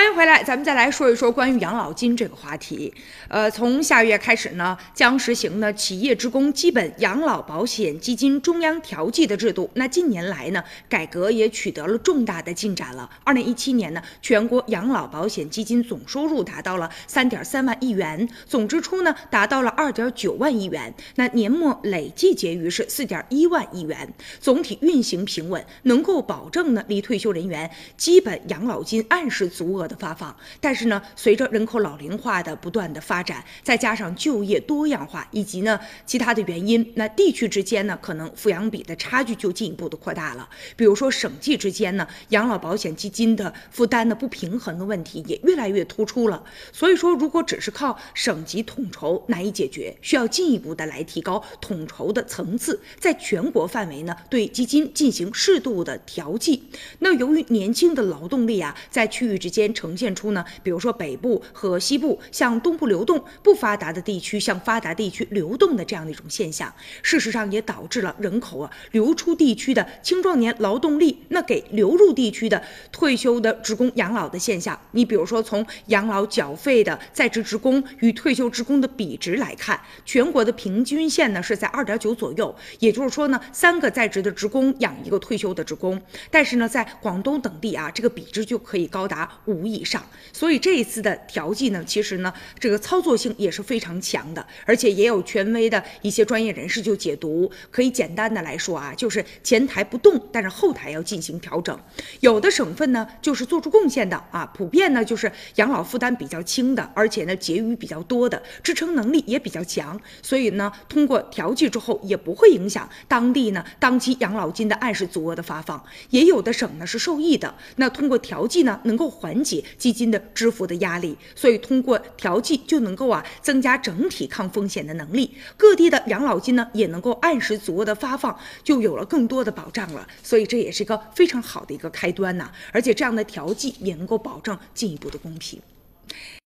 欢迎回来，咱们再来说一说关于养老金这个话题。呃，从下月开始呢，将实行呢企业职工基本养老保险基金中央调剂的制度。那近年来呢，改革也取得了重大的进展了。二零一七年呢，全国养老保险基金总收入达到了三点三万亿元，总支出呢达到了二点九万亿元，那年末累计结余是四点一万亿元，总体运行平稳，能够保证呢离退休人员基本养老金按时足额。的发放，但是呢，随着人口老龄化的不断的发展，再加上就业多样化以及呢其他的原因，那地区之间呢可能抚养比的差距就进一步的扩大了。比如说省际之间呢，养老保险基金的负担的不平衡的问题也越来越突出了。所以说，如果只是靠省级统筹难以解决，需要进一步的来提高统筹的层次，在全国范围呢对基金进行适度的调剂。那由于年轻的劳动力啊，在区域之间。呈现出呢，比如说北部和西部向东部流动，不发达的地区向发达地区流动的这样的一种现象，事实上也导致了人口啊流出地区的青壮年劳动力，那给流入地区的退休的职工养老的现象。你比如说从养老缴费的在职职工与退休职工的比值来看，全国的平均线呢是在二点九左右，也就是说呢，三个在职的职工养一个退休的职工，但是呢，在广东等地啊，这个比值就可以高达五。以上，所以这一次的调剂呢，其实呢，这个操作性也是非常强的，而且也有权威的一些专业人士就解读，可以简单的来说啊，就是前台不动，但是后台要进行调整。有的省份呢，就是做出贡献的啊，普遍呢就是养老负担比较轻的，而且呢结余比较多的，支撑能力也比较强，所以呢，通过调剂之后也不会影响当地呢当期养老金的按时足额的发放。也有的省呢是受益的，那通过调剂呢，能够缓解。基金的支付的压力，所以通过调剂就能够啊增加整体抗风险的能力。各地的养老金呢也能够按时足额的发放，就有了更多的保障了。所以这也是一个非常好的一个开端呐，而且这样的调剂也能够保证进一步的公平。